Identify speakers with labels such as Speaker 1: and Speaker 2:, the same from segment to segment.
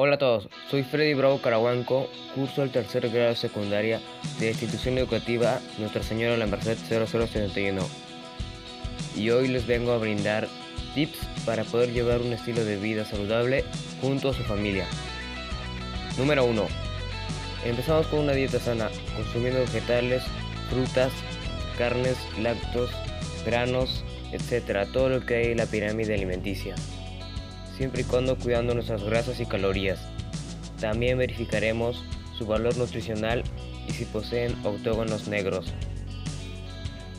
Speaker 1: Hola a todos, soy Freddy Bravo Carahuanco, curso el tercer grado de secundaria de la institución educativa Nuestra Señora de la Merced 0071 y hoy les vengo a brindar tips para poder llevar un estilo de vida saludable junto a su familia. Número 1. Empezamos con una dieta sana, consumiendo vegetales, frutas, carnes, lácteos, granos, etc. Todo lo que hay en la pirámide alimenticia siempre y cuando cuidando nuestras grasas y calorías. También verificaremos su valor nutricional y si poseen octógonos negros.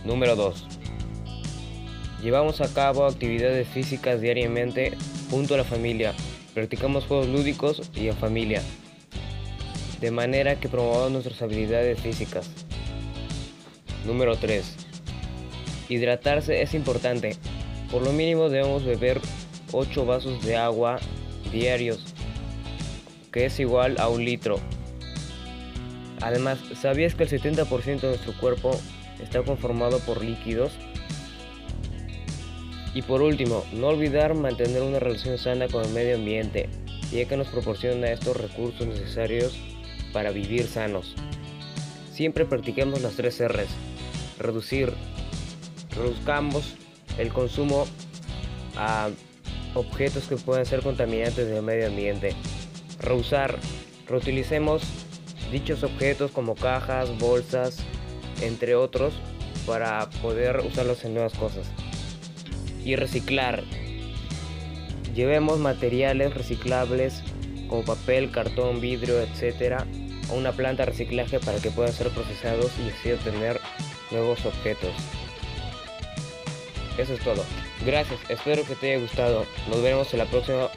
Speaker 1: Número 2. Llevamos a cabo actividades físicas diariamente junto a la familia. Practicamos juegos lúdicos y en familia. De manera que promovamos nuestras habilidades físicas. Número 3. Hidratarse es importante. Por lo mínimo debemos beber 8 vasos de agua diarios, que es igual a un litro. Además, ¿sabías que el 70% de nuestro cuerpo está conformado por líquidos? Y por último, no olvidar mantener una relación sana con el medio ambiente, ya que nos proporciona estos recursos necesarios para vivir sanos. Siempre practiquemos las tres R's. Reducir. Reduzcamos el consumo a objetos que pueden ser contaminantes del medio ambiente. Reusar. Reutilicemos dichos objetos como cajas, bolsas, entre otros, para poder usarlos en nuevas cosas. Y reciclar. Llevemos materiales reciclables como papel, cartón, vidrio, etc. a una planta de reciclaje para que puedan ser procesados y así obtener nuevos objetos. Eso es todo. Gracias, espero que te haya gustado. Nos vemos en la próxima